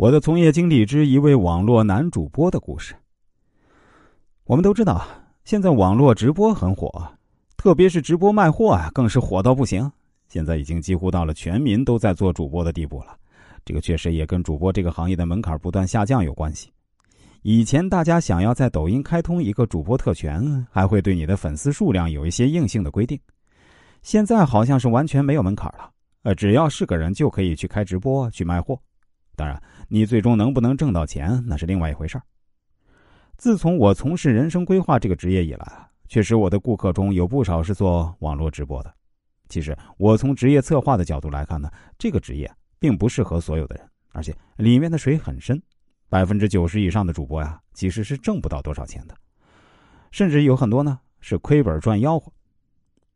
我的从业经历之一位网络男主播的故事。我们都知道，现在网络直播很火，特别是直播卖货啊，更是火到不行。现在已经几乎到了全民都在做主播的地步了。这个确实也跟主播这个行业的门槛不断下降有关系。以前大家想要在抖音开通一个主播特权，还会对你的粉丝数量有一些硬性的规定。现在好像是完全没有门槛了，呃，只要是个人就可以去开直播去卖货。当然，你最终能不能挣到钱，那是另外一回事儿。自从我从事人生规划这个职业以来，确实我的顾客中有不少是做网络直播的。其实，我从职业策划的角度来看呢，这个职业并不适合所有的人，而且里面的水很深，百分之九十以上的主播呀，其实是挣不到多少钱的，甚至有很多呢是亏本赚吆喝。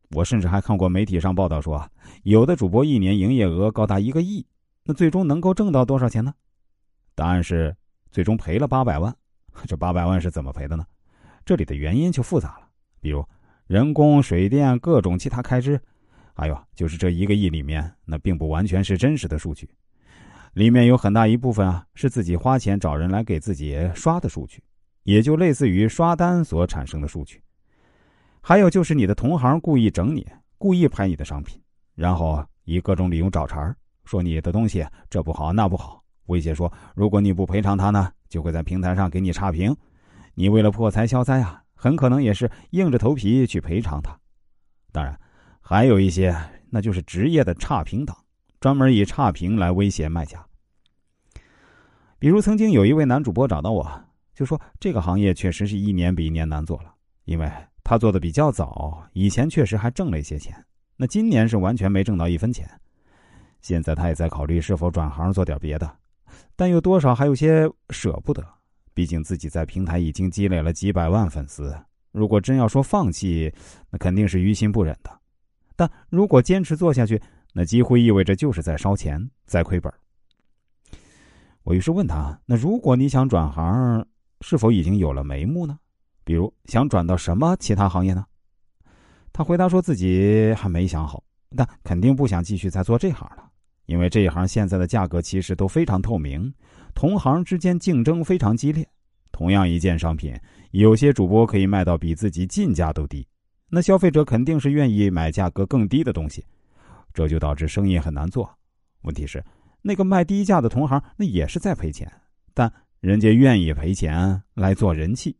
我甚至还看过媒体上报道说，有的主播一年营业额高达一个亿。那最终能够挣到多少钱呢？答案是最终赔了八百万。这八百万是怎么赔的呢？这里的原因就复杂了，比如人工、水电各种其他开支，还有就是这一个亿里面，那并不完全是真实的数据，里面有很大一部分啊是自己花钱找人来给自己刷的数据，也就类似于刷单所产生的数据。还有就是你的同行故意整你，故意拍你的商品，然后以各种理由找茬儿。说你的东西这不好那不好，威胁说如果你不赔偿他呢，就会在平台上给你差评。你为了破财消灾啊，很可能也是硬着头皮去赔偿他。当然，还有一些那就是职业的差评党，专门以差评来威胁卖家。比如曾经有一位男主播找到我，就说这个行业确实是一年比一年难做了，因为他做的比较早，以前确实还挣了一些钱，那今年是完全没挣到一分钱。现在他也在考虑是否转行做点别的，但又多少还有些舍不得。毕竟自己在平台已经积累了几百万粉丝，如果真要说放弃，那肯定是于心不忍的。但如果坚持做下去，那几乎意味着就是在烧钱，在亏本。我于是问他：“那如果你想转行，是否已经有了眉目呢？比如想转到什么其他行业呢？”他回答说自己还没想好，但肯定不想继续再做这行了。因为这一行现在的价格其实都非常透明，同行之间竞争非常激烈。同样一件商品，有些主播可以卖到比自己进价都低，那消费者肯定是愿意买价格更低的东西，这就导致生意很难做。问题是，那个卖低价的同行那也是在赔钱，但人家愿意赔钱来做人气，